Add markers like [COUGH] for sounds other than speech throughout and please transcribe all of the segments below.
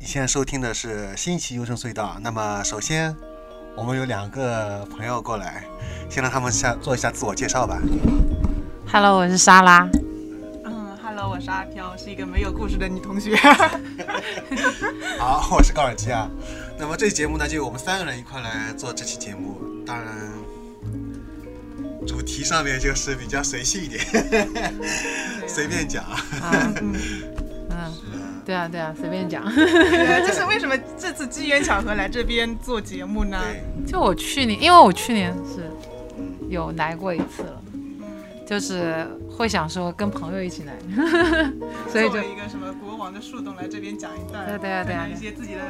你现在收听的是新一期幽深隧道。那么，首先我们有两个朋友过来，先让他们下做一下自我介绍吧。Hello，我是莎拉。嗯，Hello，我是阿飘，是一个没有故事的女同学。[LAUGHS] 好，我是高尔基啊。那么这期节目呢，就我们三个人一块来做这期节目。当然，主题上面就是比较随性一点，[LAUGHS] 随便讲。对啊，对啊，随便讲。对 [LAUGHS] 这是为什么这次机缘巧合来这边做节目呢？就我去年，因为我去年是有来过一次了，就是会想说跟朋友一起来，[LAUGHS] 所以就作为一个什么国王的树洞来这边讲一段，对对啊对啊可能一些自己的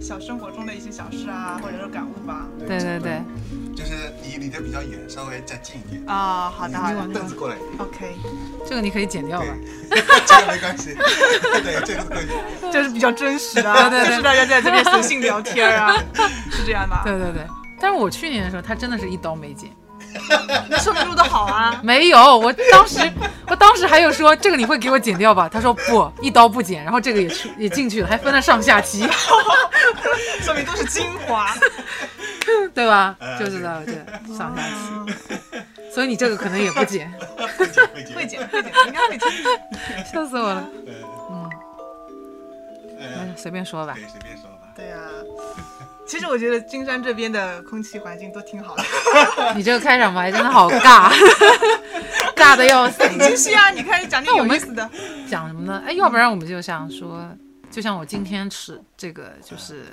小生活中的一些小事啊，或者是感悟吧。对对对，就是你离得比较远，稍微再近一点。啊，好的好的凳子过来。OK，这个你可以剪掉吧。这个没关系。对，这个可以。这是比较真实的啊，对对对就是大家在这边随性聊天啊，是这样吧？对对对，但是我去年的时候，他真的是一刀没剪，[LAUGHS] 那说明录的好啊。没有。我当时，我当时还有说这个你会给我剪掉吧？他说不，一刀不剪，然后这个也去也进去了，还分了上下期，[LAUGHS] 说明都是精华。[LAUGHS] 对吧？呃就知道了，对，上下期。所以你这个可能也不剪，会剪会剪应该会剪。笑死我了。呃嗯，呃哎，随便说吧对，。随便说吧。对呀、[LAUGHS] 其实我觉得金山这边的空气环境都挺好的。[LAUGHS] 你这个开场白真的好尬，[LAUGHS] 尬的要死。你继续啊，你开始讲点有意思的。讲什么呢？哎，要不然我们就想说，就像我今天迟这个就是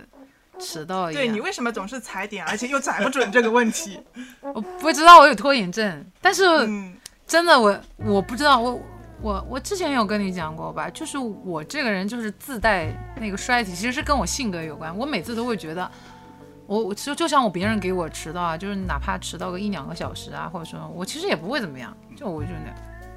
迟到一样。对你为什么总是踩点，而且又踩不准这个问题？我不知道我有拖延症，但是嗯，真的我我不知道我。我我之前有跟你讲过吧，就是我这个人就是自带那个衰体，其实是跟我性格有关。我每次都会觉得，我我其实就像我别人给我迟到啊，就是哪怕迟到个一两个小时啊，或者说我其实也不会怎么样，就我就那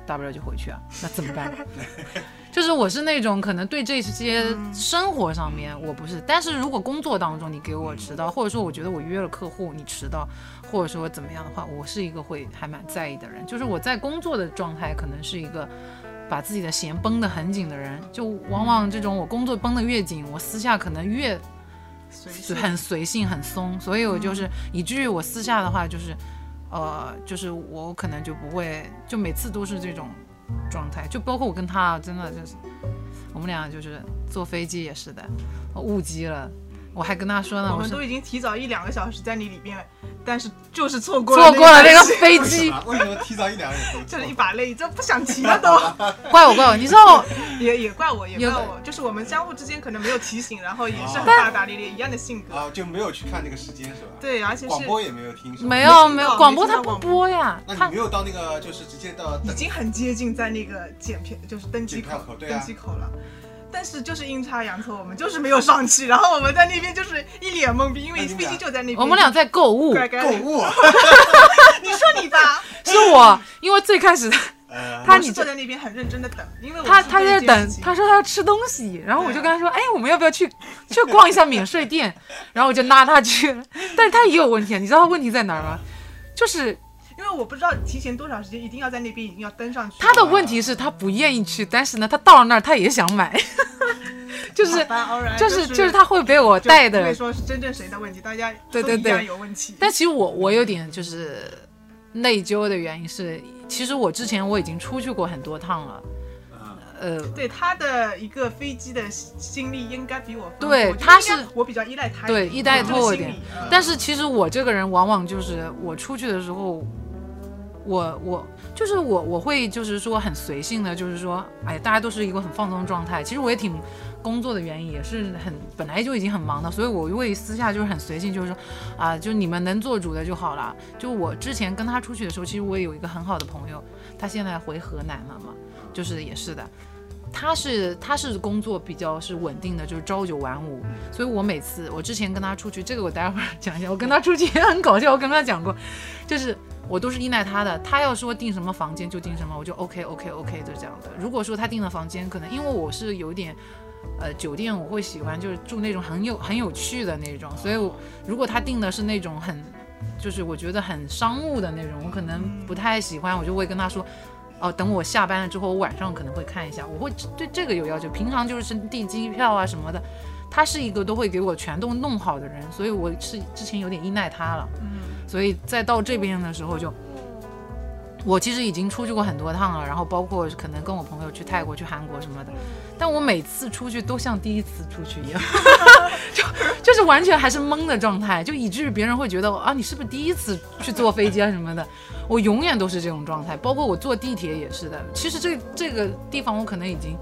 大不了就回去啊，那怎么办？[LAUGHS] 就是我是那种可能对这些生活上面我不是，但是如果工作当中你给我迟到，或者说我觉得我约了客户你迟到，或者说怎么样的话，我是一个会还蛮在意的人。就是我在工作的状态可能是一个把自己的弦绷得很紧的人，就往往这种我工作绷得越紧，我私下可能越随性很随性很松，所以我就是以至于我私下的话就是，呃，就是我可能就不会，就每次都是这种状态，就包括我跟他真的就是，我们俩就是坐飞机也是的，误机了，我还跟他说呢，我们都已经提早一两个小时在你里边，但是就是错过错过了那个飞机，啊 [LAUGHS] 为什么提早一两个小时就是一把泪，这不想提了都。[LAUGHS] 怪我怪我，你知道我 [LAUGHS] 也也怪我，也怪我，就是我们相互之间可能没有提醒，然后也是很哦大大咧咧一样的性格。啊，就没有去看那个时间是吧？对，而且是广播也没有听？没有没有广播他不播播呀，那你没有到那个，就是直接到已经很接近在那个检票，就是登机口登机口了。但是就是阴差阳错，我们就是没有上去，然后我们在那边就是一脸懵逼，因为飞那你们俩机就在那边。我们俩在购物，乖乖，购物。[LAUGHS] 你说你吧，[LAUGHS] 是我，因为最开始他你坐在那边很认真的等，因为他他在等他说他要吃东西，然后我就跟他说，哎，我们要不要去去逛一下免税店？然后我就拉他去，但是他也有问题，啊，你知道他问题在哪儿吗？就是因为我不知道提前多少时间一定要在那边已经要登上去。他的问题是他不愿意去，但是呢，他到了那儿他也想买，[LAUGHS] 就是就是就就是他会被我带的不会，说是真正谁的问题，大家对对对。有问题。但其实我我有点就是内疚的原因是，其实我之前我已经出去过很多趟了，呃，对他的一个飞机的经历应该比我对他是我比较依赖他，对依赖我有这托我一点。但是其实我这个人往往就是我出去的时候，我我就是我我会就是说很随性的，就是说，哎，大家都是一个很放松的状态。其实我也挺工作的原因，也是很本来就已经很忙的，所以我会私下就是很随性，就是说啊，就你们能做主的就好了。就我之前跟他出去的时候，其实我也有一个很好的朋友，他现在回河南了嘛，就是也是的。他是他是工作比较是稳定的，就是朝九晚五，所以我每次我之前跟他出去，这个我待会儿讲一下，我跟他出去也很搞笑，我跟他讲过，就是我都是依赖他的，他要说订什么房间就订什么，我就 OK OK OK 就这样的。如果说他订的房间可能因为我是有点。呃，酒店我会喜欢就是住那种很有很有趣的那种，所以如果他订的是那种很，就是我觉得很商务的那种，我可能不太喜欢，我就会跟他说，哦，等我下班了之后，我晚上可能会看一下，我会对这个有要求。平常就是订机票啊什么的，他是一个都会给我全都弄好的人，所以我是之前有点依赖他了，所以再到这边的时候就。我其实已经出去过很多趟了，然后包括可能跟我朋友去泰国、去韩国什么的，但我每次出去都像第一次出去一样，[LAUGHS] 就就是完全还是懵的状态，就以至于别人会觉得啊，你是不是第一次去坐飞机啊什么的？我永远都是这种状态，包括我坐地铁也是的。其实这这个地方我可能已经。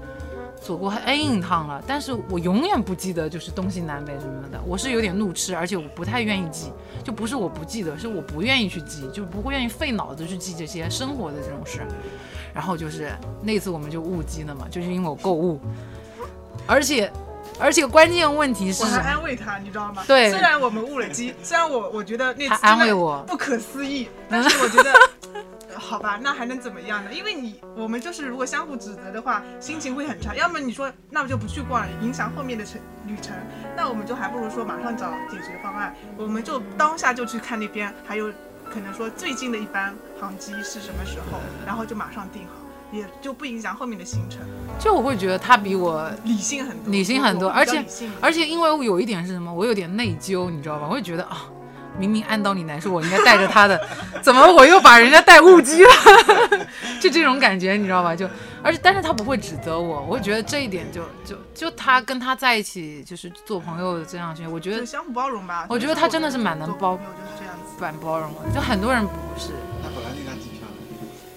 走过 N 趟了，但是我永远不记得就是东西南北什么的，我是有点路痴，而且我不太愿意记，就不是我不记得，是我不愿意去记，就不会愿意费脑子去记这些生活的这种事。然后就是那次我们就误机了嘛，就是因为我购物，而且而且关键问题是，我还安慰他，你知道吗？对，虽然我们误了机，虽然我我觉得那次安慰我不可思议，但是我觉得。好吧，那还能怎么样呢？因为你我们就是如果相互指责的话，心情会很差。要么你说那我就不去逛了，影响后面的程旅程。那我们就还不如说马上找解决方案，我们就当下就去看那边，还有可能说最近的一班航机是什么时候，然后就马上订好，也就不影响后面的行程。就我会觉得他比我理性很多，理性很多，而且而且因为我有一点是什么，我有点内疚，你知道吧？我会觉得啊。明明按道理来说，我应该带着他的，[LAUGHS] 怎么我又把人家带误机了？[LAUGHS] 就这种感觉，你知道吧？就而且，但是他不会指责我，我觉得这一点就就就他跟他在一起就是做朋友这样去，我觉得相互包容吧。我觉得他真的是蛮能包，就是这样子，蛮包容的。就很多人不是。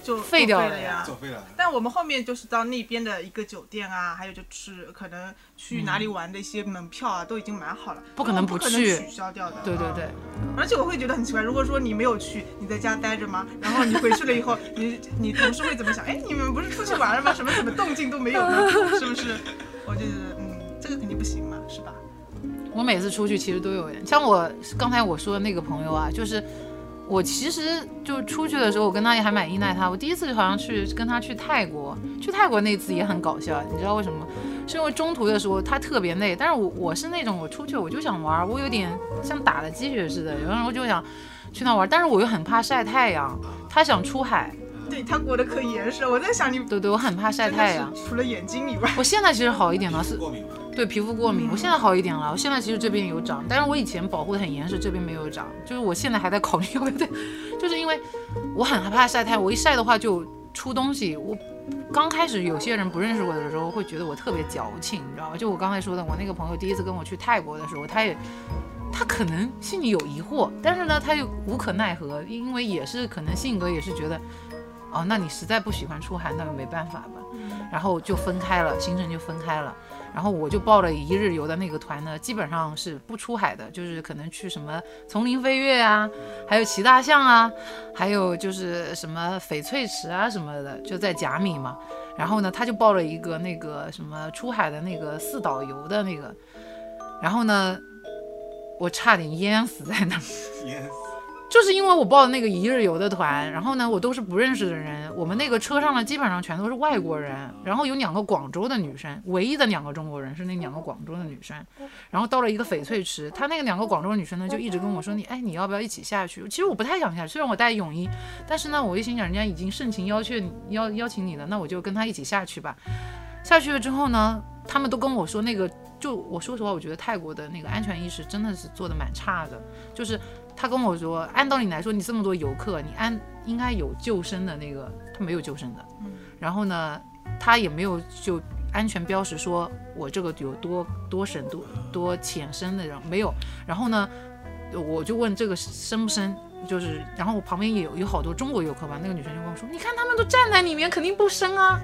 就废掉了呀，作废了。但我们后面就是到那边的一个酒店啊，还有就是可能去哪里玩的一些门票啊，都已经买好了，不可能不去取消掉的。对对对。而且我会觉得很奇怪，如果说你没有去，你在家待着吗？然后你回去了以后，你你同事会怎么想？哎，你们不是出去玩了吗？什么什么动静都没有呢？是不是？我就觉得，嗯，这个肯定不行嘛，是吧？我每次出去其实都有，像我刚才我说的那个朋友啊，就是。我其实就出去的时候，我跟他也还蛮依赖他。我第一次好像去跟他去泰国，去泰国那次也很搞笑，你知道为什么？是因为中途的时候他特别累，但是我我是那种我出去我就想玩，我有点像打了鸡血似的，有时候就想去那玩，但是我又很怕晒太阳。他想出海，对他裹得可严实了，我在想你，对对，我很怕晒太阳，除了眼睛以外，我现在其实好一点了，是。对皮肤过敏，我现在好一点了。我现在其实这边有长，但是我以前保护的很严实，这边没有长。就是我现在还在考虑要不要，就是因为我很害怕晒太阳，我一晒的话就出东西。我刚开始有些人不认识我的时候，会觉得我特别矫情，你知道吗？就我刚才说的，我那个朋友第一次跟我去泰国的时候，他也他可能心里有疑惑，但是呢，他又无可奈何，因为也是可能性格也是觉得，哦，那你实在不喜欢出海，那就没办法吧。然后就分开了，行程就分开了。然后我就报了一日游的那个团呢，基本上是不出海的，就是可能去什么丛林飞跃啊，还有骑大象啊，还有就是什么翡翠池啊什么的，就在甲米嘛。然后呢，他就报了一个那个什么出海的那个四岛游的那个，然后呢，我差点淹死在那儿。淹死。就是因为我报的那个一日游的团，然后呢，我都是不认识的人。我们那个车上呢，基本上全都是外国人，然后有两个广州的女生，唯一的两个中国人是那两个广州的女生。然后到了一个翡翠池，她那个两个广州女生呢，就一直跟我说：“你哎，你要不要一起下去？”其实我不太想下去，虽然我带泳衣，但是呢，我一心想人家已经盛情邀请邀邀请你了，那我就跟他一起下去吧。下去了之后呢，他们都跟我说那个，就我说实话，我觉得泰国的那个安全意识真的是做的蛮差的，就是。他跟我说，按道理来说，你这么多游客，你按应该有救生的那个，他没有救生的。嗯。然后呢，他也没有就安全标识，说我这个有多多深多多浅深的人没有。然后呢，我就问这个深不深，就是，然后我旁边也有有好多中国游客吧，那个女生就跟我说，你看他们都站在里面，肯定不深啊。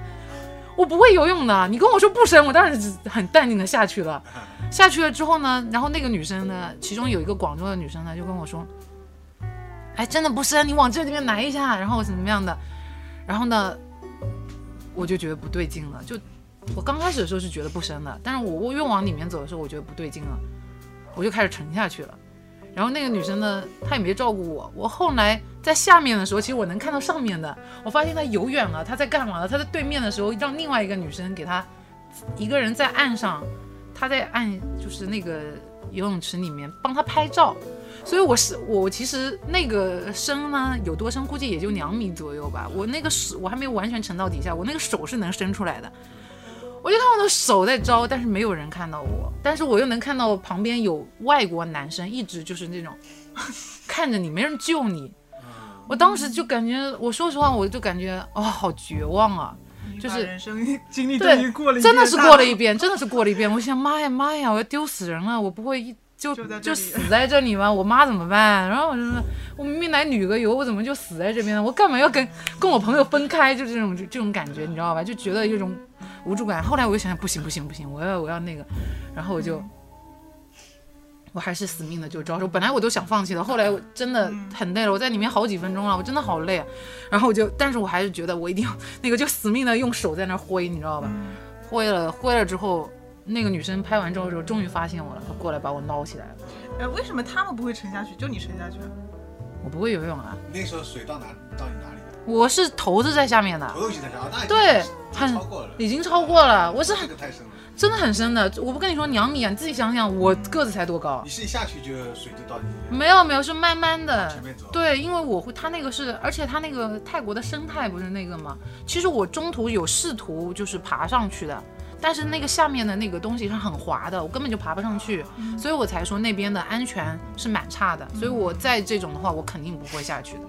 我不会游泳的，你跟我说不深，我当然是很淡定的下去了。下去了之后呢，然后那个女生呢，其中有一个广州的女生呢，就跟我说：“哎，真的不深，你往这里面来一下，然后怎么样的？”然后呢，我就觉得不对劲了，就我刚开始的时候是觉得不深的，但是我我越往里面走的时候，我觉得不对劲了，我就开始沉下去了。然后那个女生呢，她也没照顾我。我后来在下面的时候，其实我能看到上面的。我发现她游远了，她在干嘛呢？她在对面的时候，让另外一个女生给她一个人在岸上，她在按就是那个游泳池里面帮他拍照。所以我是我其实那个深呢有多深，估计也就两米左右吧。我那个手我还没有完全沉到底下，我那个手是能伸出来的。我就看我的手在招，但是没有人看到我，但是我又能看到旁边有外国男生一直就是那种 [LAUGHS] 看着你，没人救你。我当时就感觉，我说实话，我就感觉哦，好绝望啊！就是人生 [LAUGHS] 经历都对真的是过了一遍，真的是过了一遍。我想，妈呀妈呀，我要丢死人了！我不会一就就死在这里吗？我妈怎么办？然后我就说，我明明来旅个游，我怎么就死在这边呢？我干嘛要跟跟我朋友分开？就这种这种感觉，你知道吧？就觉得有种无助感。后来我就想想，不行不行不行，我要我要那个，然后我就。我还是死命的就招手，本来我都想放弃了，后来我真的很累了，我在里面好几分钟了，我真的好累啊。然后我就，但是我还是觉得我一定要那个，就死命的用手在那挥，你知道吧？挥了挥了之后，那个女生拍完照的时候，终于发现我了，她过来把我捞起来了。呃，为什么他们不会沉下去，就你沉下去了？我不会游泳啊，那时候水到哪到你哪里？我是头子在下面的，头都已经在下，啊那已经对很超过了，已经超过了，我是这很个太深了。真的很深的。我不跟你说两米啊，你自己想想，我个子才多高你？是一下去就水就到你没有没有，是慢慢的前。面走，对，因为我会，他那个是，而且他那个泰国的生态不是那个吗？其实我中途有试图就是爬上去的，但是那个下面的那个东西是很滑的，我根本就爬不上去，所以我才说那边的安全是蛮差的。所以我在这种的话，我肯定不会下去的，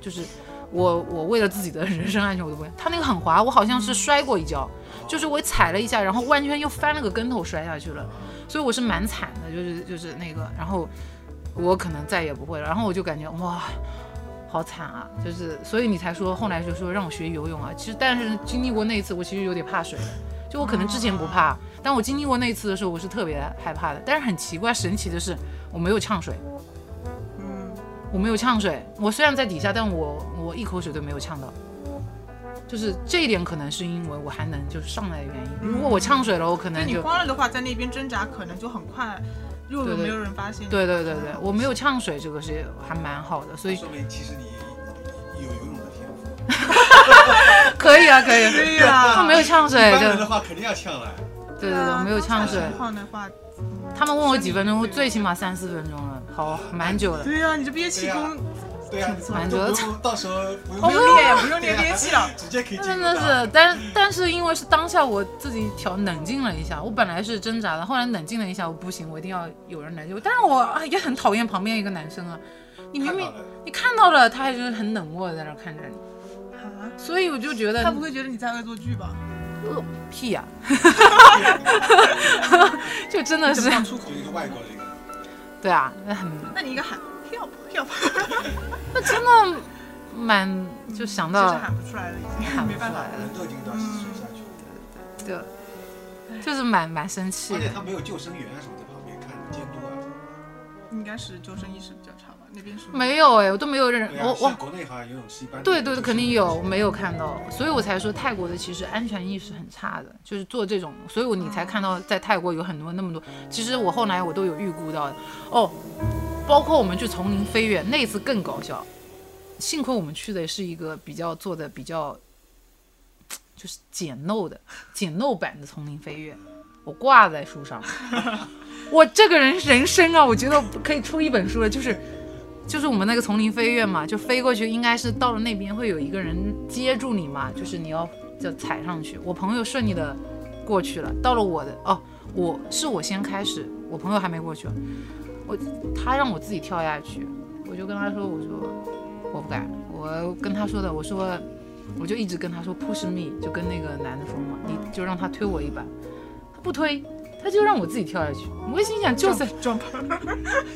就是我我为了自己的人身安全，我都不会。他那个很滑，我好像是摔过一跤，就是我踩了一下，然后完全又翻了个跟头摔下去了，所以我是蛮惨的，就是就是那个，然后我可能再也不会了，然后我就感觉哇。好惨啊！就是，所以你才说后来就说让我学游泳啊。其实，但是经历过那一次，我其实有点怕水的。就我可能之前不怕，但我经历过那一次的时候，我是特别害怕的。但是很奇怪，神奇的是我没有呛水，嗯，我没有呛水。我虽然在底下，但我我一口水都没有呛到。就是这一点可能是因为我还能就是上来的原因。如果我呛水了，我可能就慌了的话，在那边挣扎可能就很快，又没有人发现你。对对对对，我没有呛水，这个是还蛮好的，所以说明其实你有游泳的天赋。[LAUGHS] 可以啊，可以。对呀他没有呛水，的话肯定要呛了。对对对，我没有呛水。情况的话，他们问我几分钟，我最起码三四分钟了，好蛮久了。对呀、你这憋气功对呀、蛮久的都不用到时候不不用用练，不用练憋气了。直接可以真的是，但但是因为是当下我自己调冷静了一下，我本来是挣扎的，后来冷静了一下，我不行，我一定要有人来救我。但是我啊也很讨厌旁边一个男生啊，你明明看你看到了，他还就是很冷漠的在那看着你，啊，所以我就觉得他不会觉得你在恶作剧吧？呃屁呀、[LAUGHS] 就真的是你怎么讲出口？一个外国的一个，对啊，那很那你应该喊那 [LAUGHS] 真的蛮就想到，就是喊不出来了，已经喊不没办法出来了人都已经到水下去了，对，就是蛮蛮生气的而且。他没有救生员什么在旁边看监督啊。应该是救生意识比较差吧？那边是没有哎，我都没有认对啊，我我像国内好像游泳池一般。对对对，肯定有，我没有看到，所以我才说泰国的其实安全意识很差的，就是做这种，所以我你才看到在泰国有很多那么多，其实我后来我都有预估到的哦，包括我们去丛林飞跃那次更搞笑，幸亏我们去的是一个比较做的比较就是简陋的简陋版的丛林飞跃，我挂在树上，[LAUGHS] 我这个人人生啊，我觉得可以出一本书了，就是。就是我们那个丛林飞跃嘛，就飞过去，应该是到了那边会有一个人接住你嘛，就是你要就踩上去。我朋友顺利的过去了，到了我的哦，我是我先开始，我朋友还没过去，我他让我自己跳下去，我就跟他说，我说我不敢，我跟他说的，我说我就一直跟他说 push me，就跟那个男的说嘛，你就让他推我一把，他不推，他就让我自己跳下去。我心想，就在 jump，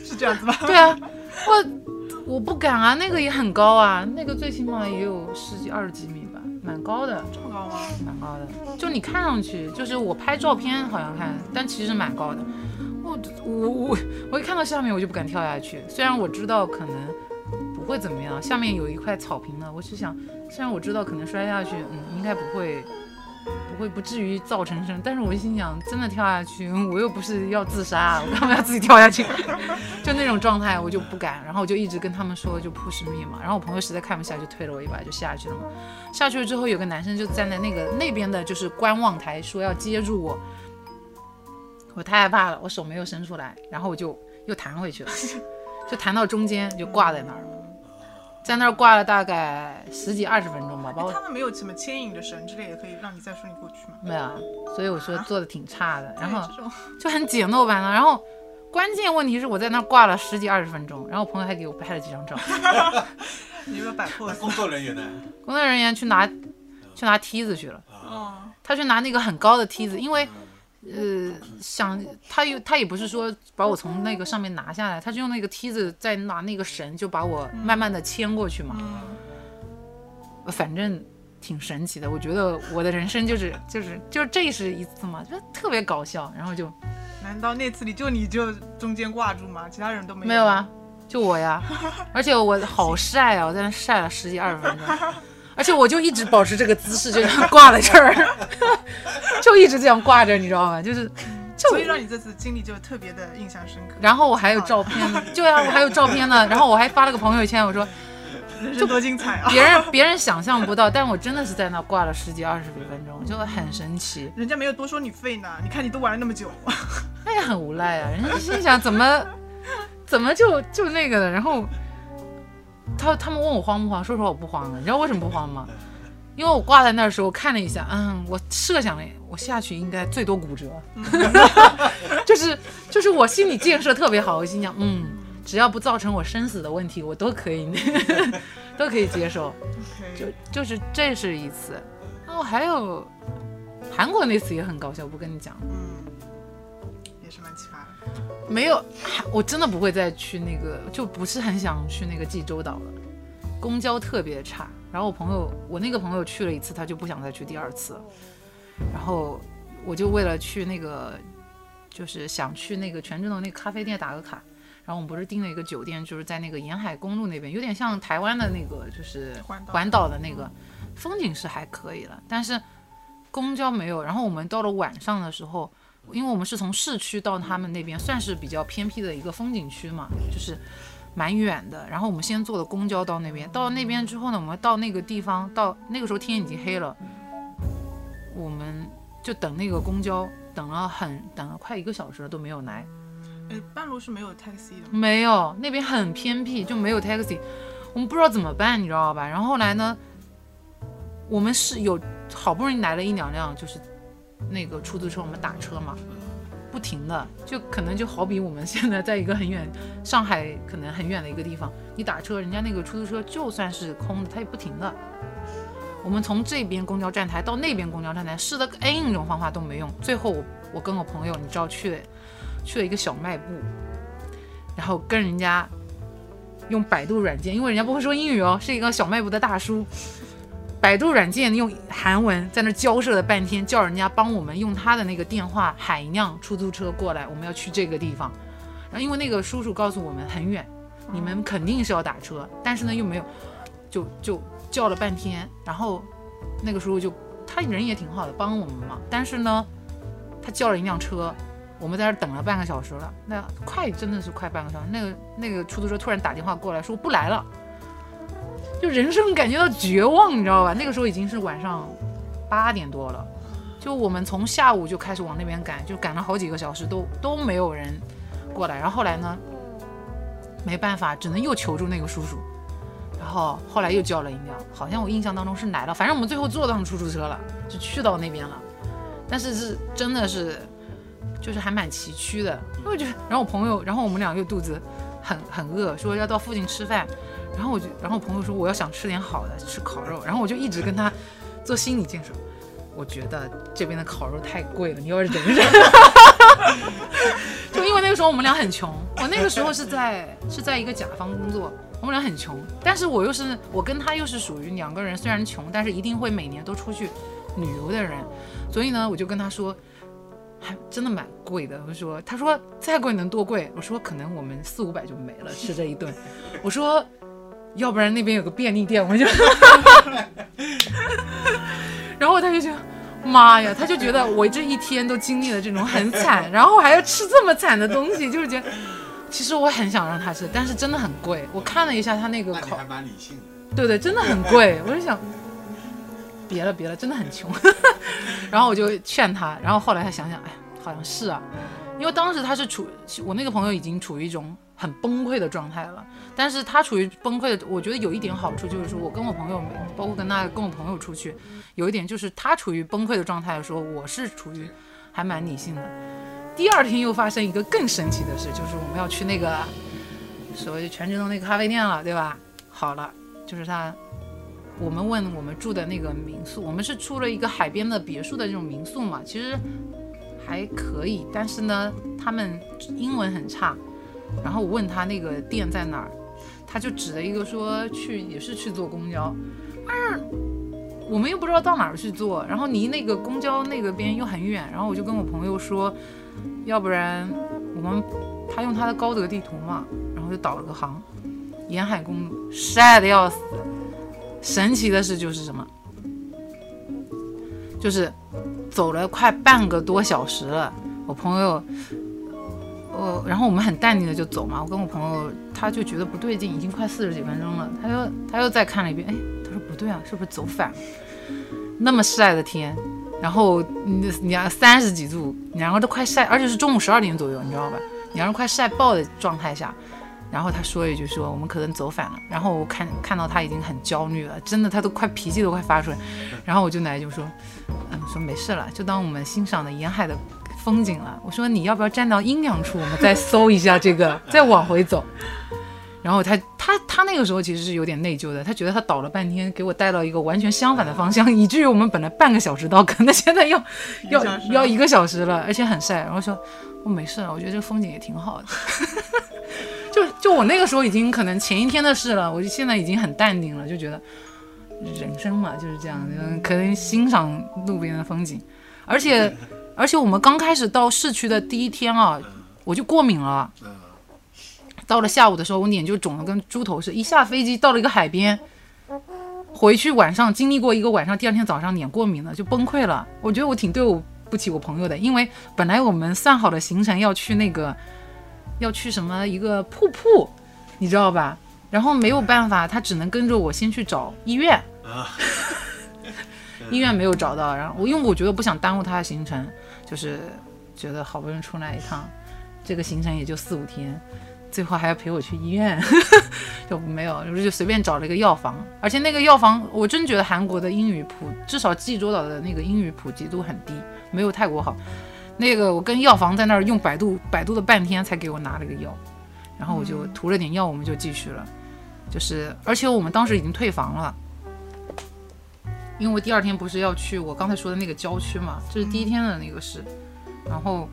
是这样子吧？对啊，我我不敢啊，那个也很高啊，那个最起码也有十几二十几米吧，蛮高的，这么高吗？蛮高的。就你看上去，就是我拍照片好像看，但其实蛮高的。我我我我一看到下面我就不敢跳下去，虽然我知道可能不会怎么样，下面有一块草坪呢，我是想，虽然我知道可能摔下去，嗯，应该不会不会不至于造成生。但是我心想，真的跳下去，我又不是要自杀，我干嘛要自己跳下去？[LAUGHS] 就那种状态，我就不敢。然后我就一直跟他们说，就 push me 嘛。然后我朋友实在看不下，就推了我一把，就下去了嘛。下去了之后，有个男生就站在那个那边的，就是观望台，说要接住我。我太害怕了，我手没有伸出来，然后我就又弹回去了，就弹到中间，就挂在那儿了。在那儿挂了大概十几二十分钟吧，把我他们没有什么牵引的绳之类的，可以让你再顺利过去吗？没有啊，所以我说做的挺差的，然后就很简陋版的。然后关键问题是我在那儿挂了十几二十分钟，然后我朋友还给我拍了几张照。[LAUGHS] 你有没有摆 pose？工作人员呢？工作人员去拿去拿梯子去了，哦，他去拿那个很高的梯子，因为呃想他又他也不是说把我从那个上面拿下来，他就用那个梯子再拿那个绳就把我慢慢的牵过去嘛。嗯，反正挺神奇的，我觉得我的人生就是就是就是这是一次嘛，就特别搞笑，然后就难道那次里就你就中间挂住吗？其他人都没有？没有啊，就我呀，[LAUGHS] 而且我好晒啊，我在那晒了十几二十分钟，而且我就一直保持这个姿势，就这样挂在这儿，[LAUGHS] 就一直这样挂着，你知道吗？就是就所以让你这次经历就特别的印象深刻。然后我还有照片呢，对啊，我还有照片呢，[LAUGHS] 然后我还发了个朋友圈，我说人生多精彩啊！别人别人想象不到，但我真的是在那挂了十几二十分钟，就很神奇。人家没有多说你废呢，你看你都玩了那么久，那也很无赖啊！人家心想怎么怎么就就那个的，然后他他们问我慌不慌，说实话我不慌的，你知道为什么不慌吗？因为我挂在那儿的时候，我看了一下，嗯，我设想了，我下去应该最多骨折，[LAUGHS] 就是就是我心理建设特别好，我心想，嗯，只要不造成我生死的问题，我都可以 [LAUGHS] 都可以接受。就就是这是一次，然后还有韩国那次也很搞笑，我不跟你讲。嗯，也是蛮奇葩的。没有，我真的不会再去那个，就不是很想去那个济州岛了。公交特别差，然后我朋友，我那个朋友去了一次，他就不想再去第二次了。然后我就为了去那个，就是想去那个全智农那个咖啡店打个卡。然后我们不是订了一个酒店，就是在那个沿海公路那边，有点像台湾的那个，就是环岛的那个，风景是还可以了，但是公交没有。然后我们到了晚上的时候，因为我们是从市区到他们那边，算是比较偏僻的一个风景区嘛，就是蛮远的。然后我们先坐的公交到那边，到了那边之后呢，我们到那个地方，到那个时候天已经黑了，我们就等那个公交，等了很等了快一个小时了都没有来。哎，半路是没有 taxi 的吗？没有，那边很偏僻，就没有 taxi，我们不知道怎么办，你知道吧？然后后来呢，我们是有好不容易来了一两辆，就是那个出租车，我们打车嘛，不停的，就可能就好比我们现在在一个很远，上海可能很远的一个地方，你打车，人家那个出租车就算是空的，它也不停的。我们从这边公交站台到那边公交站台，试了 N 种方法都没用，最后我我跟我朋友，你知道去了去了一个小卖部，然后跟人家用百度软件，因为人家不会说英语哦，是一个小卖部的大叔，百度软件用韩文在那交涉了半天，叫人家帮我们用他的那个电话喊一辆出租车过来，我们要去这个地方。然后因为那个叔叔告诉我们很远，你们肯定是要打车，但是呢又没有，就就叫了半天，然后那个叔叔就他人也挺好的，帮我们嘛，但是呢，他叫了一辆车。我们在那儿等了半个小时了，那快真的是快半个小时。那个那个出租车突然打电话过来说不来了，就人生感觉到绝望，你知道吧？那个时候已经是晚上八点多了，就我们从下午就开始往那边赶，就赶了好几个小时，都都没有人过来。然后后来呢，没办法，只能又求助那个叔叔。然后后来又叫了一辆，好像我印象当中是来了，反正我们最后坐上出租车了，就去到那边了。但是是真的是。就是还蛮崎岖的，因为我觉得，然后我朋友，然后我们俩又肚子很很饿，说要到附近吃饭，然后我就，然后我朋友说我要想吃点好的，吃烤肉，然后我就一直跟他做心理建设，我觉得这边的烤肉太贵了，你要忍忍。[LAUGHS] 就因为那个时候我们俩很穷，我那个时候是在是在一个甲方工作，我们俩很穷，但是我又是我跟他又是属于两个人虽然穷，但是一定会每年都出去旅游的人，所以呢，我就跟他说。还真的蛮贵的，我说，他说再贵能多贵？我说可能我们四五百就没了，吃这一顿。我说，要不然那边有个便利店，我就，[LAUGHS] 然后他就觉得，妈呀，他就觉得我这一天都经历了这种很惨，然后还要吃这么惨的东西，就是觉得，其实我很想让他吃，但是真的很贵。我看了一下他那个烤还，蛮理性的。对对，真的很贵。我就想，别了别了，真的很穷。[LAUGHS] 然后我就劝他，然后后来他想想，哎，好像是啊，因为当时他是处，我那个朋友已经处于一种很崩溃的状态了。但是他处于崩溃的，我觉得有一点好处就是说，我跟我朋友，包括跟他跟我朋友出去，有一点就是他处于崩溃的状态的时候，我是处于还蛮理性的。第二天又发生一个更神奇的事，就是我们要去那个所谓全职的那个咖啡店了，对吧？好了，就是他，我们问我们住的那个民宿，我们是住了一个海边的别墅的这种民宿嘛，其实还可以，但是呢，他们英文很差。然后我问他那个店在哪儿，他就指了一个说去也是去坐公交，但是我们又不知道到哪儿去坐，然后离那个公交那个边又很远，然后我就跟我朋友说，要不然我们他用他的高德地图嘛，然后就导了个航，沿海公路晒得要死。神奇的是就是什么，就是走了快半个多小时了，我朋友。呃，然后我们很淡定的就走嘛。我跟我朋友，他就觉得不对劲，已经快四十几分钟了。他又他又再看了一遍，哎，他说不对啊，是不是走反了？那么晒的天，然后你你要三十几度，两个都快晒，而且是中午十二点左右，你知道吧？两人快晒爆的状态下，然后他说一句说我们可能走反了。然后我看看到他已经很焦虑了，真的他都快脾气都快发出来。然后我就来就说，嗯，说没事了，就当我们欣赏的沿海的。风景了，我说你要不要站到阴凉处，我们再搜一下这个，再往回走。然后他他他那个时候其实是有点内疚的，他觉得他倒了半天，给我带到一个完全相反的方向，以至于我们本来半个小时到，可能现在要要要一个小时了，而且很晒。然后说我没事了，我觉得这个风景也挺好的。[LAUGHS] 就就我那个时候已经可能前一天的事了，我就现在已经很淡定了，就觉得人生嘛就是这样，可能欣赏路边的风景，而且。而且我们刚开始到市区的第一天啊，我就过敏了。到了下午的时候，我脸就肿得跟猪头似的。一下飞机到了一个海边，回去晚上经历过一个晚上，第二天早上脸过敏了，就崩溃了。我觉得我挺对我不起我朋友的，因为本来我们算好的行程要去那个，要去什么一个瀑布，你知道吧？然后没有办法，他只能跟着我先去找医院。[LAUGHS] 医院没有找到，然后我因为我觉得不想耽误他的行程。就是觉得好不容易出来一趟，这个行程也就四五天，最后还要陪我去医院，[LAUGHS] 就没有，就随便找了一个药房，而且那个药房我真觉得韩国的英语普，至少济州岛的那个英语普及度很低，没有泰国好。那个我跟药房在那儿用百度百度了半天才给我拿了个药，然后我就涂了点药，我们就继续了。就是而且我们当时已经退房了。因为我第二天不是要去我刚才说的那个郊区嘛，这是第一天的那个事。然后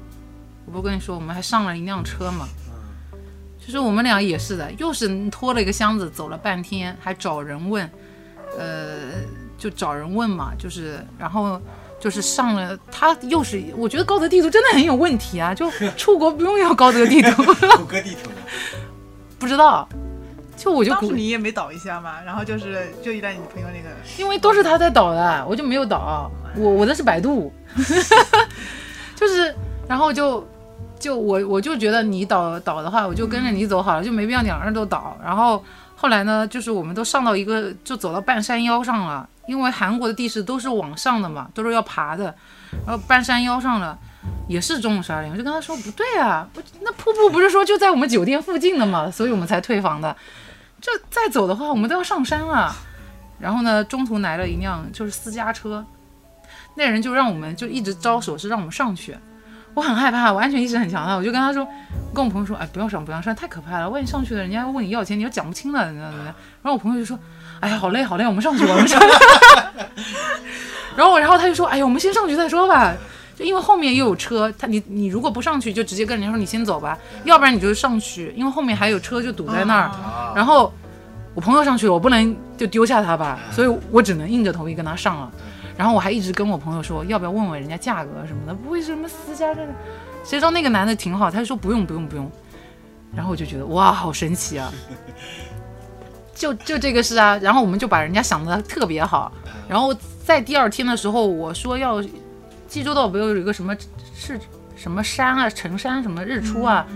我不跟你说，我们还上了一辆车嘛。就是我们俩也是的，又是拖了一个箱子走了半天，还找人问，呃，就找人问嘛，就是然后就是上了，他又是我觉得高德地图真的很有问题啊，就出国不用要高德地图。[LAUGHS] [LAUGHS] 谷歌地图不知道。就我就当时你也没导一下嘛，然后就是就依赖你朋友那个，因为都是他在导的，我就没有导，我我的是百度，[LAUGHS] 就是然后就就我我就觉得你导导的话，我就跟着你走好了，就没必要两个人都导。然后后来呢，就是我们都上到一个就走到半山腰上了，因为韩国的地势都是往上的嘛，都是要爬的，然后半山腰上了，也是中午十二点，我就跟他说不对啊，那瀑布不是说就在我们酒店附近的嘛，所以我们才退房的。这再走的话，我们都要上山了。然后呢，中途来了一辆就是私家车，那人就让我们就一直招手是让我们上去。我很害怕，我安全意识很强的，我就跟他说，跟我朋友说，哎，不要上，不要上，太可怕了，万一上去了，人家问你要钱，你又讲不清了，怎么怎么样。然后我朋友就说，哎呀，好累好累，我们上去，我们上。[LAUGHS] 然后然后他就说，哎呀，我们先上去再说吧。就因为后面又有车，他你你如果不上去，就直接跟人家说你先走吧，要不然你就上去，因为后面还有车就堵在那儿。然后我朋友上去了，我不能就丢下他吧，所以我只能硬着头皮跟他上了。然后我还一直跟我朋友说，要不要问问人家价格什么的，不会什么私家车的。谁知道那个男的挺好，他就说不用不用不用。然后我就觉得哇，好神奇啊！就就这个事啊，然后我们就把人家想的特别好。然后在第二天的时候，我说要。济州岛不有一个什么是什么山啊，城山什么日出啊？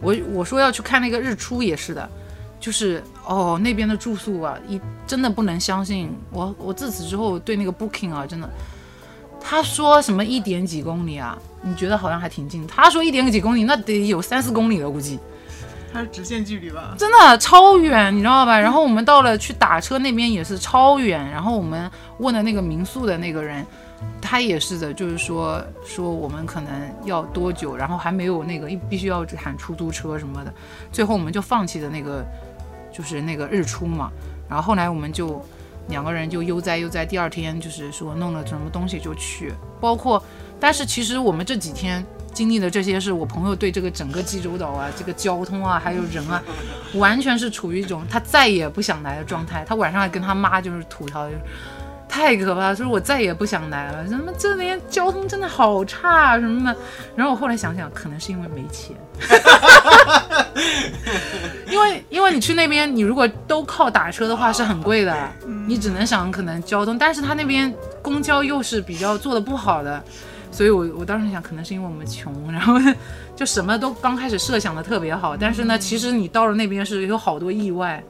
我我说要去看那个日出也是的，就是哦那边的住宿啊，一真的不能相信。我我自此之后对那个 booking 啊，真的，他说什么一点几公里啊，你觉得好像还挺近，他说一点几公里，那得有三四公里了估计。它是直线距离吧？真的超远，你知道吧？然后我们到了去打车那边也是超远，然后我们问的那个民宿的那个人，他也是的，就是说说我们可能要多久，然后还没有那个必须要喊出租车什么的，最后我们就放弃了那个就是那个日出嘛，然后后来我们就两个人就悠哉悠哉，第二天就是说弄了什么东西就去，包括但是其实我们这几天。经历的这些是我朋友对这个整个济州岛啊，这个交通啊，还有人啊，完全是处于一种他再也不想来的状态。他晚上还跟他妈就是吐槽，就是太可怕了，说我再也不想来了。什么这边交通真的好差啊什么的。然后我后来想想，可能是因为没钱，因为因为你去那边，你如果都靠打车的话是很贵的，你只能想可能交通，但是他那边公交又是比较做的不好的。所以，我我当时想，可能是因为我们穷，然后 [LAUGHS] 就什么都刚开始设想的特别好，但是呢，其实你到了那边是有好多意外，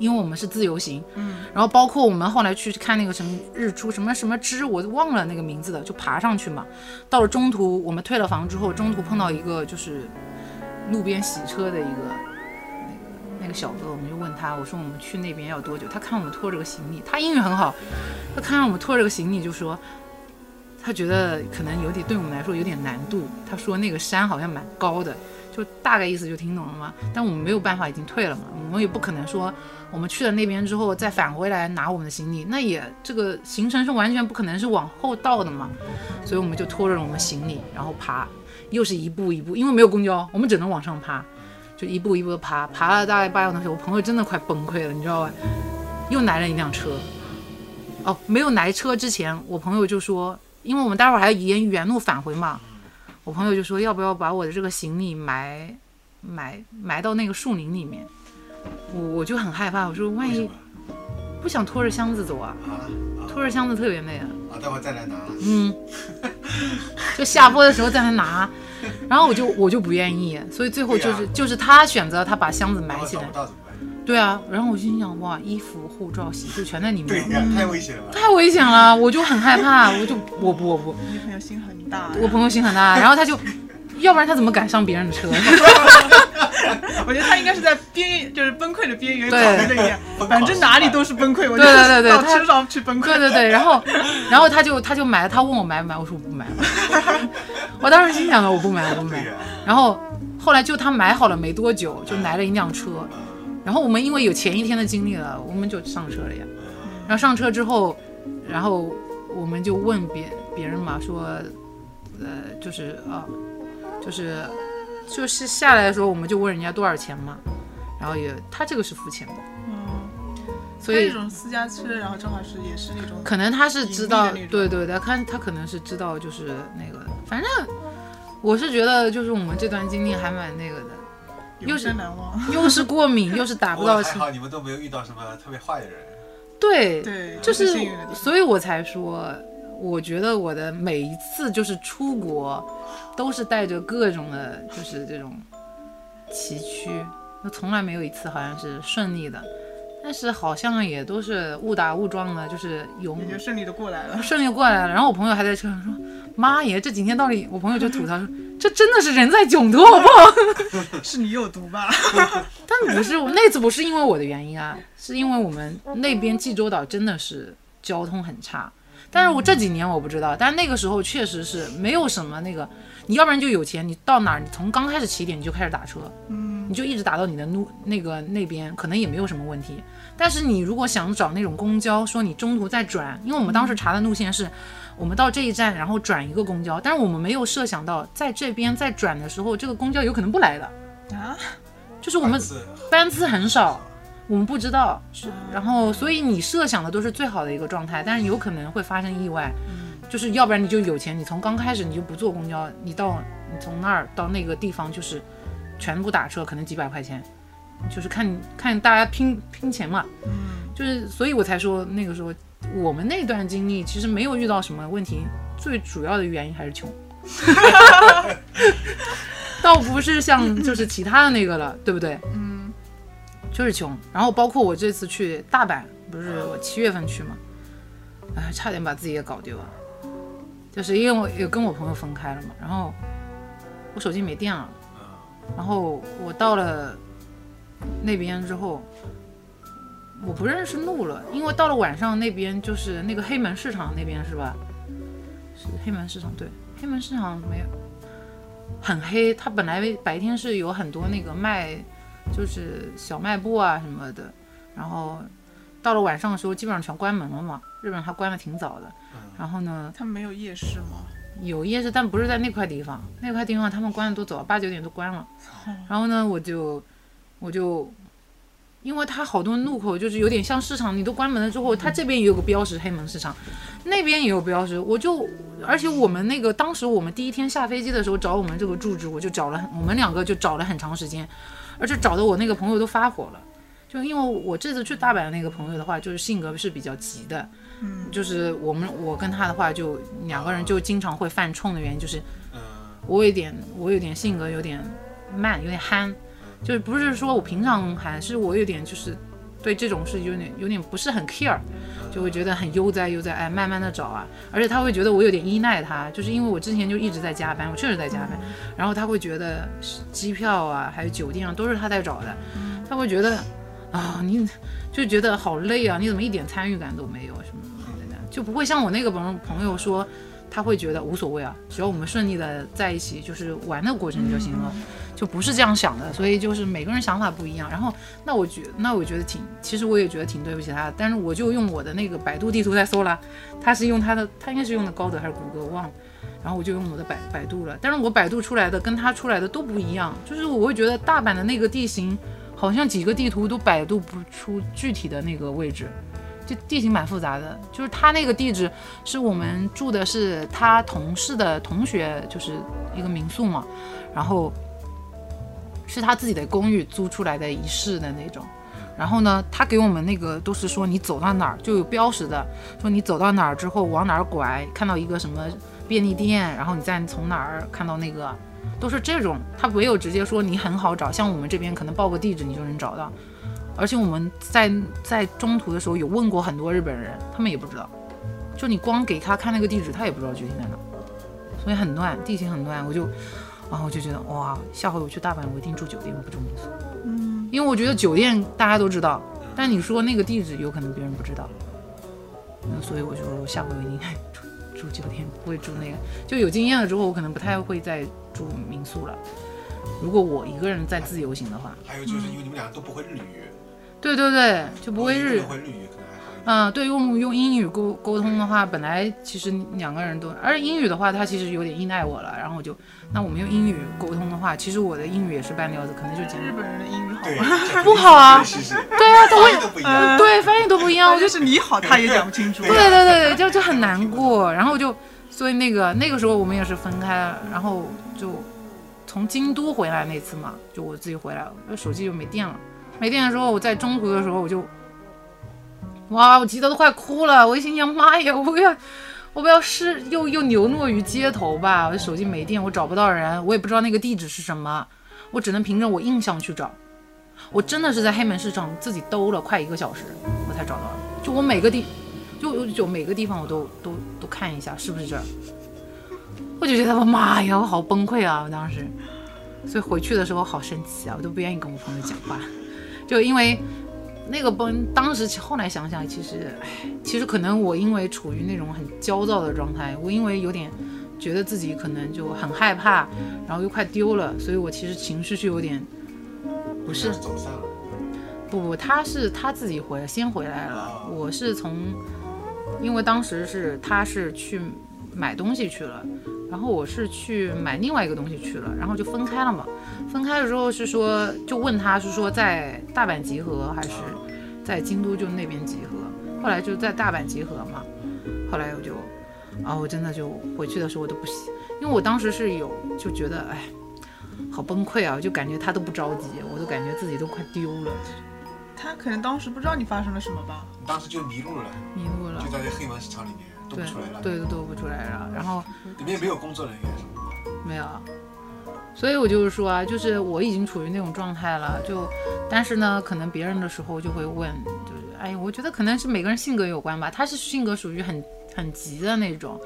因为我们是自由行，嗯，然后包括我们后来去看那个什么日出，什么什么之，我忘了那个名字的，就爬上去嘛。到了中途，我们退了房之后，中途碰到一个就是路边洗车的一个那个那个小哥，我们就问他，我说我们去那边要多久？他看我们拖着个行李，他英语很好，他看我们拖着个行李就说。他觉得可能有点对我们来说有点难度。他说那个山好像蛮高的，就大概意思就听懂了吗？但我们没有办法，已经退了嘛，我们也不可能说我们去了那边之后再返回来拿我们的行李，那也这个行程是完全不可能是往后倒的嘛。所以我们就拖着我们行李，然后爬，又是一步一步，因为没有公交，我们只能往上爬，就一步一步的爬，爬了大概八个多小时，我朋友真的快崩溃了，你知道吧？又来了一辆车，哦，没有来车之前，我朋友就说。因为我们待会儿还要沿原路返回嘛，我朋友就说要不要把我的这个行李埋埋埋到那个树林里面，我我就很害怕，我说万一不想拖着箱子走啊，拖着箱子特别累啊，啊，待会儿再来拿，嗯，就下坡的时候再来拿，然后我就我就不愿意，所以最后就是就是他选择他把箱子埋起来。对啊，然后我心想，哇，衣服、护照、洗漱全在里面，对呀，太危险了，太危险了，我就很害怕，[LAUGHS] 我就我不我不，你朋友心很大，我朋友心很大，然后他就，[LAUGHS] 要不然他怎么敢上别人的车？[LAUGHS] 我觉得他应该是在边，就是崩溃的边缘，对。对对，反正哪里都是崩溃，我对对对对，到车上去崩溃，对对对，然后然后他就他就买了，他问我买不买，我说我不买，我当时心想的我不买我不买，然后后来就他买好了没多久，就来了一辆车。然后我们因为有前一天的经历了，我们就上车了呀。然后上车之后，然后我们就问别别人嘛，说，呃，就是啊，就是就是下来的时候，我们就问人家多少钱嘛。然后也他这个是付钱的，嗯，所以那种私家车，然后正好是也是那种，可能他是知道，对对对，看他可能是知道，就是那个，反正我是觉得就是我们这段经历还蛮那个的。又是难忘，[LAUGHS] 又是过敏，[LAUGHS] 又是打不到还好你们都没有遇到什么特别坏的人。对对，就是，所以我才说，我觉得我的每一次就是出国，都是带着各种的，就是这种崎岖，那从来没有一次好像是顺利的。但是好像也都是误打误撞的，就是有也就顺利的过来了，顺利过来了。然后我朋友还在车上说：“妈耶，这几天到底……”我朋友就吐槽说：“这真的是人在囧途，好不好？” [LAUGHS] 是你有毒吧？[LAUGHS] 但不是，那次不是因为我的原因啊，是因为我们那边济州岛真的是交通很差。但是我这几年我不知道，但那个时候确实是没有什么那个，你要不然就有钱，你到哪儿，你从刚开始起点你就开始打车，嗯，你就一直打到你的路那个那边，可能也没有什么问题。但是你如果想找那种公交，说你中途再转，因为我们当时查的路线是，我们到这一站然后转一个公交，但是我们没有设想到在这边再转的时候，这个公交有可能不来的啊，就是我们班次很少。我们不知道，是。然后所以你设想的都是最好的一个状态，但是有可能会发生意外，就是要不然你就有钱，你从刚开始你就不坐公交，你到你从那儿到那个地方就是全部打车，可能几百块钱，就是看看大家拼拼钱嘛，就是所以我才说那个时候我们那段经历其实没有遇到什么问题，最主要的原因还是穷。[LAUGHS] 倒不是像就是其他的那个了，对不对？嗯，就是穷。然后包括我这次去大阪，不是我七月份去嘛，哎，差点把自己也搞丢了。就是因为我也跟我朋友分开了嘛，然后我手机没电了，然后我到了那边之后，我不认识路了，因为到了晚上那边就是那个黑门市场那边是吧？是黑门市场对，黑门市场没有很黑，它本来白天是有很多那个卖就是小卖部啊什么的，然后到了晚上的时候基本上全关门了嘛，日本还关的挺早的，然后呢他们没有夜市吗？有夜市，但不是在那块地方，那块地方他们关的都早，八九点都关了。然后呢，我就我就，因为它好多路口就是有点像市场，你都关门了之后，它这边也有个标识黑门市场，那边也有标识，我就而且我们那个当时我们第一天下飞机的时候找我们这个住址，我就找了很，我们两个就找了很长时间，而且找的我那个朋友都发火了。就因为我这次去大阪的那个朋友的话，就是性格是比较急的，嗯，就是我们我跟他的话，就两个人就经常会犯冲的原因，就是嗯。我有点我有点性格有点慢，有点憨，就是不是说我平常憨，是我有点就是对这种事有点有点不是很 care，就会觉得很悠哉悠哉，哎，慢慢的找啊，而且他会觉得我有点依赖他，就是因为我之前就一直在加班，我确实在加班，然后他会觉得机票啊还有酒店啊都是他在找的，他会觉得啊你就觉得好累啊，你怎么一点参与感都没有什么什么的，就不会像我那个朋朋友说。他会觉得无所谓啊，只要我们顺利的在一起，就是玩的过程就行了，就不是这样想的。所以就是每个人想法不一样。然后那我觉那我觉得挺，其实我也觉得挺对不起他的。但是我就用我的那个百度地图在搜了，他是用他的，他应该是用的高德还是谷歌，我忘了。然后我就用我的百百度了，但是我百度出来的跟他出来的都不一样，就是我会觉得大阪的那个地形，好像几个地图都百度不出具体的那个位置。就地形蛮复杂的，就是他那个地址是我们住的是他同事的同学，就是一个民宿嘛，然后是他自己的公寓租出来的一室的那种。然后呢，他给我们那个都是说你走到哪儿就有标识的，说你走到哪儿之后往哪儿拐，看到一个什么便利店，然后你再从哪儿看到那个，都是这种。他没有直接说你很好找，像我们这边可能报个地址你就能找到。而且我们在在中途的时候有问过很多日本人，他们也不知道。就你光给他看那个地址，他也不知道具体在哪，所以很乱，地形很乱。我就，然后我就觉得哇，下回我去大阪，我一定住酒店，我不住民宿。嗯，因为我觉得酒店大家都知道，但你说那个地址，有可能别人不知道。那，所以我就说下回我一定住住酒店，不会住那个。就有经验了之后，我可能不太会再住民宿了。如果我一个人在自由行的话，还有就是因为你们俩都不会日语，对对对，就不会日一个人会日语可能还好一点。嗯，对，用用英语沟沟通的话，本来其实两个人都，而且英语的话，他其实有点依赖我了。然后我就，那我们用英语沟通的话，其实我的英语也是半吊子，可能就讲日本人的英语好不好啊对啊，都会发音都不一样。对翻译都不一样，我就就是你好，他也讲不清楚。对对对对，就就很难过。然后就，所以那个那个时候我们也是分开了，然后就从京都回来那次嘛，就我自己回来了，我手机就没电了。没电的时候，我在中途的时候我就，哇，我急得都快哭了。我一心想，妈呀，我不要，我不要是又又流落于街头吧？我手机没电，我找不到人，我也不知道那个地址是什么，我只能凭着我印象去找。我真的是在黑门市场自己兜了快一个小时，我才找到。就我每个地，就就每个地方我都都都看一下是不是这儿，我就觉得我妈呀，我好崩溃啊！我当时，所以回去的时候好生气啊，我都不愿意跟我朋友讲话，就因为那个崩，当时后来想想，其实，唉，其实可能我因为处于那种很焦躁的状态，我因为有点觉得自己可能就很害怕，然后又快丢了，所以我其实情绪是有点不是走散了，不不，他是他自己回先回来了，我是从，因为当时是他是去买东西去了，然后我是去买另外一个东西去了，然后就分开了嘛。分开了之后是说，就问他是说在大阪集合还是在京都就那边集合，后来就在大阪集合嘛。后来我就，啊，我真的就回去的时候我都不行，因为我当时是有就觉得哎，好崩溃啊，就感觉他都不着急，我都感觉自己都快丢了。他可能当时不知道你发生了什么吧。你当时就迷路了，迷路了就，在这黑门市场里面动对不出来了，对，都不出来了，然后里面没有工作人员。什么的。没有，所以我就是说啊，就是我已经处于那种状态了，就但是呢，可能别人的时候就会问，就是哎，我觉得可能是每个人性格有关吧，他是性格属于很很急的那种，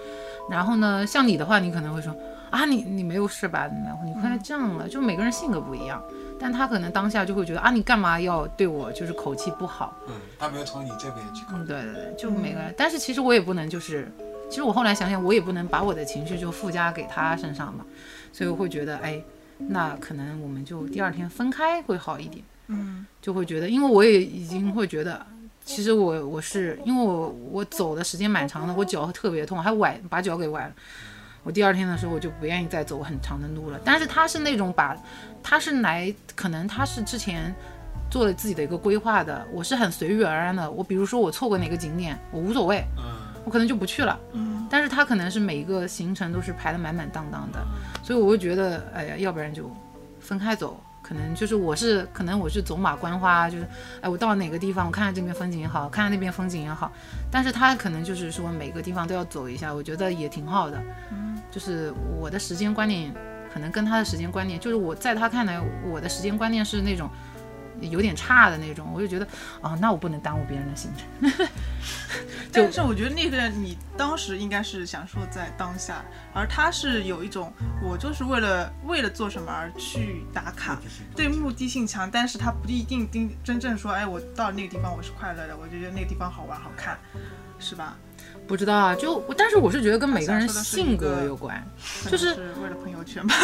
然后呢，像你的话，你可能会说啊，你你没有事吧？然后你快这样了，就每个人性格不一样，但他可能当下就会觉得啊，你干嘛要对我就是口气不好？嗯，他没有从你这边去考嗯，对对对，就每个人，但是其实我也不能就是，其实我后来想想，我也不能把我的情绪就附加给他身上嘛，所以我会觉得，哎，那可能我们就第二天分开会好一点，嗯就会觉得，因为我也已经会觉得，其实我我是因为我我走的时间蛮长的，我脚特别痛，还崴把脚给崴了。我第二天的时候我就不愿意再走很长的路了，但是他是那种把，他是来，可能他是之前做了自己的一个规划的，我是很随遇而安的。我比如说我错过哪个景点，我无所谓，嗯，我可能就不去了。嗯，但是他可能是每一个行程都是排得满满当当的，所以我会觉得，哎呀，要不然就分开走。可能就是我是，可能我是走马观花，就是，哎，我到哪个地方，我看看这边风景也好，看看那边风景也好。但是他可能就是说每个地方都要走一下，我觉得也挺好的。嗯，就是我的时间观念可能跟他的时间观念，就是我在他看来，我的时间观念是那种有点差的那种，我就觉得啊，那我不能耽误别人的行程。[LAUGHS] 但是我觉得那个你当时应该是享受在当下，而他是有一种我就是为了为了做什么而去打卡，对目的性强，但是他不一定定真正说，哎，我到那个地方我是快乐的，我就觉得那个地方好玩好看，是吧？不知道啊，就但是我是觉得跟每个人性格有关。就是是为了朋友圈吧。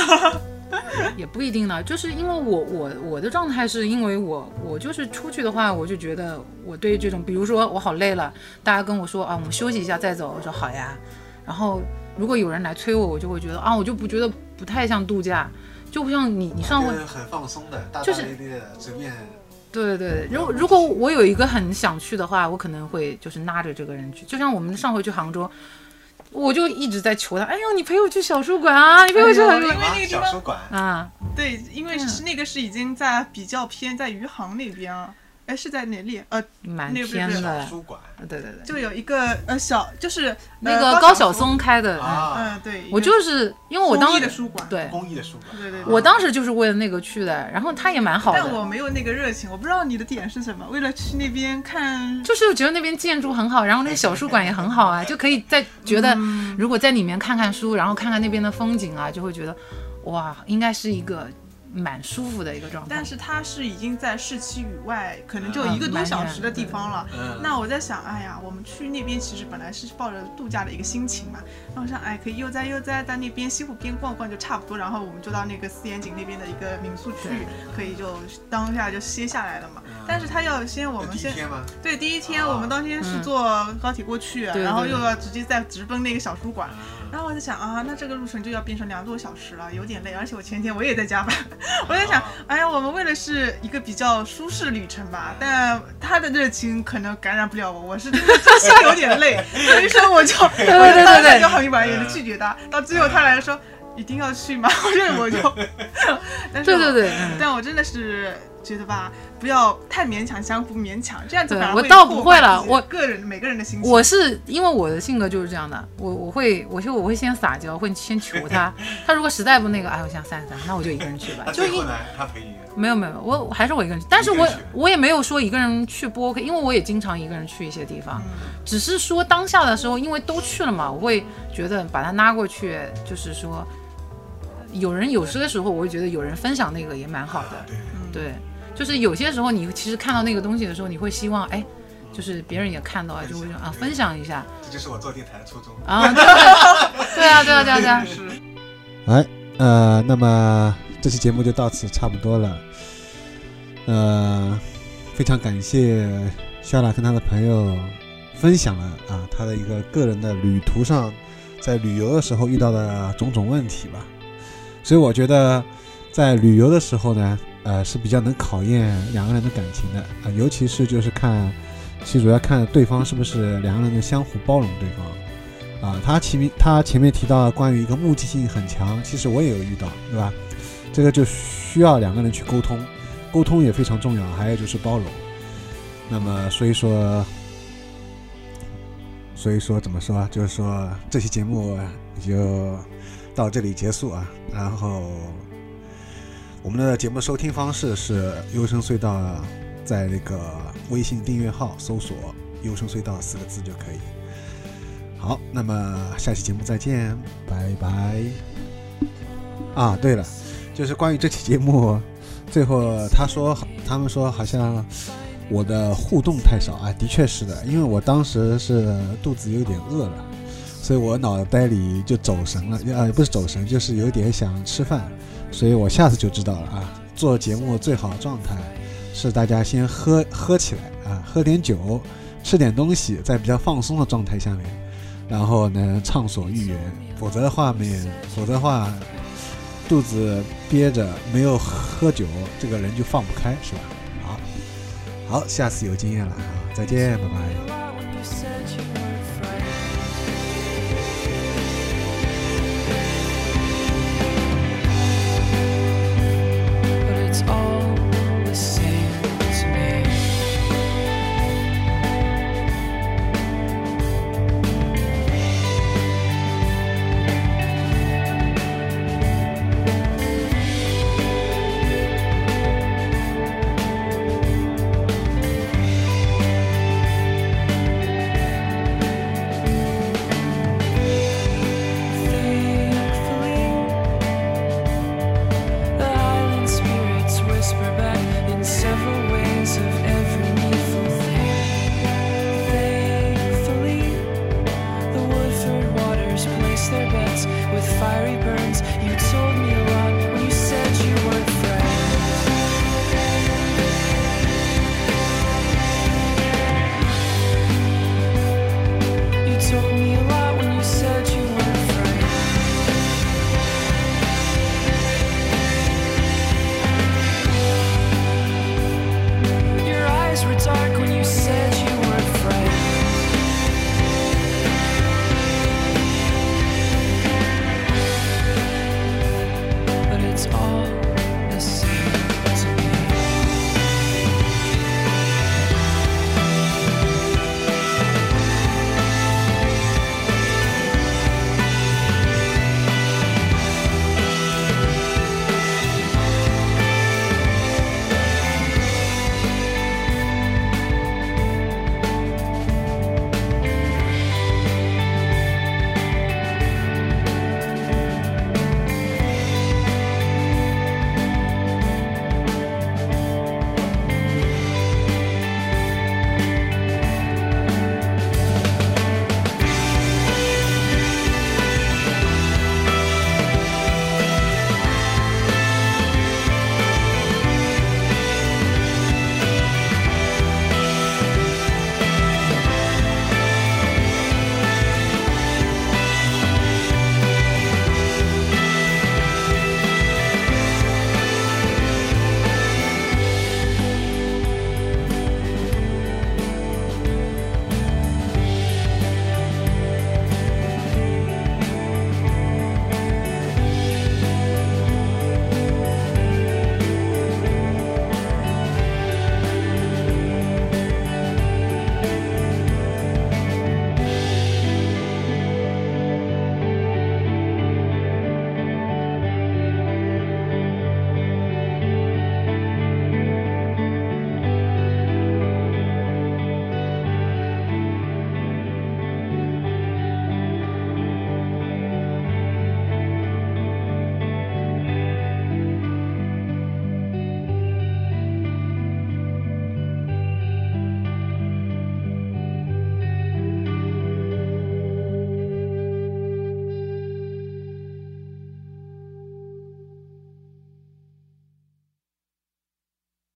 [LAUGHS] 也不一定呢，就是因为我我我的状态是因为我我就是出去的话，我就觉得我对这种，比如说我好累了，大家跟我说啊，我们休息一下再走，我说好呀。然后如果有人来催我，我就会觉得啊，我就不觉得不太像度假，就不像你你上回就是很放松的，大大咧咧的，随便。对对，如果如果我有一个很想去的话，我可能会就是拉着这个人去，就像我们上回去杭州。我就一直在求他，哎呦，你陪我去小书馆啊，你陪我去小书馆。因为那个地小方书馆，啊，对，因为是那个是已经在比较偏在余杭那边啊，哎是在哪里？呃，蛮那个不是偏的，书馆对对对，就有一个呃小就是那呃个高晓松，开的，嗯对，我就是因为我当公益时的书馆，对公益的书馆。对对对。我当时就是为了那个去的，然后他也蛮好的但，我没有那个热情，我不知道你的点是什么。为了去那边看，就是觉得那边建筑很好，然后那个小书馆也很好啊，就可以在 [LAUGHS] 觉得如果在里面看看书，然后看看那边的风景啊，就会觉得哇，应该是一个蛮舒服的一个状态但。是它是已经在市区以外，可能就嗯一个多小时的地方了。嗯，那我在想，哎呀，我们去那边其实本来是抱着度假的一个心情嘛，然后我想，哎，可以悠哉悠哉在那边西湖边逛逛就差不多，然后我们就到那个四眼井那边的一个民宿去，可以就当下就歇下来了嘛。但是他要先我们先？对第一天啊我们当天是嗯坐高铁过去，然后又要直接再直奔那个小书馆。嗯然后我在想啊，那这个路程就要变成两个多小时了，有点累。而且我前天我也在加班，[LAUGHS] 我在想，哎呀，我们为了是一个比较舒适的旅程吧，但他的热情可能感染不了我，我是真的心有点累，[LAUGHS] 所以说我就我就当下对就很婉言的拒绝他。到最后他来说一定要去吗？我 [LAUGHS] 就我就，但是对对对，嗯。但我真的是觉得吧，不要太勉强，相互勉强，这样子对反而会我倒不会了我个人每个人的心情。我是因为我的性格就是这样的，我我会我就我会先撒娇，会先求他，[LAUGHS] 他如果实在不那个，哎，我想散散，那我就一个人去吧，就一。没有没有，我我还是我一个人去，但是我我也没有说一个人去不 OK，因为我也经常一个人去一些地方，嗯只是说当下的时候，因为都去了嘛，我会觉得把他拉过去，就是说有人有时的时候，我会觉得有人分享那个也蛮好的，对，对，就是有些时候你其实看到那个东西的时候，你会希望哎，就是别人也看到啊，就会说啊分享一下这就是我做电台的初衷。啊，对对对啊对啊对啊对啊，[LAUGHS] 是哎，呃，那么这期节目就到此差不多了。呃，非常感谢肖娜跟他的朋友分享了啊他的一个个人的旅途上，在旅游的时候遇到的种种问题吧。所以我觉得在旅游的时候呢，呃是比较能考验两个人的感情的啊、尤其是就是看，其实主要看对方是不是两个人的相互包容对方。啊，他前面他前面提到关于一个目的性很强，其实我也有遇到，对吧？这个就需要两个人去沟通，沟通也非常重要，还有就是包容。那么所以说，所以说怎么说啊？就是说这期节目就到这里结束啊。然后我们的节目收听方式是“优声隧道”，在那个微信订阅号搜索“优声隧道”四个字就可以。好，那么下期节目再见，拜拜。啊，对了，就是关于这期节目，最后他说，他们说好像我的互动太少啊，的确是的，因为我当时是肚子有点饿了，所以我脑袋里就走神了，呃，不是走神，就是有点想吃饭，所以我下次就知道了啊。做节目最好状态是大家先喝喝起来啊，喝点酒，吃点东西，在比较放松的状态下面，然后呢畅所欲言，否则的话没，否则的话。肚子憋着没有喝酒，这个人就放不开，是吧？好，好，下次有经验了啊！再见，拜拜。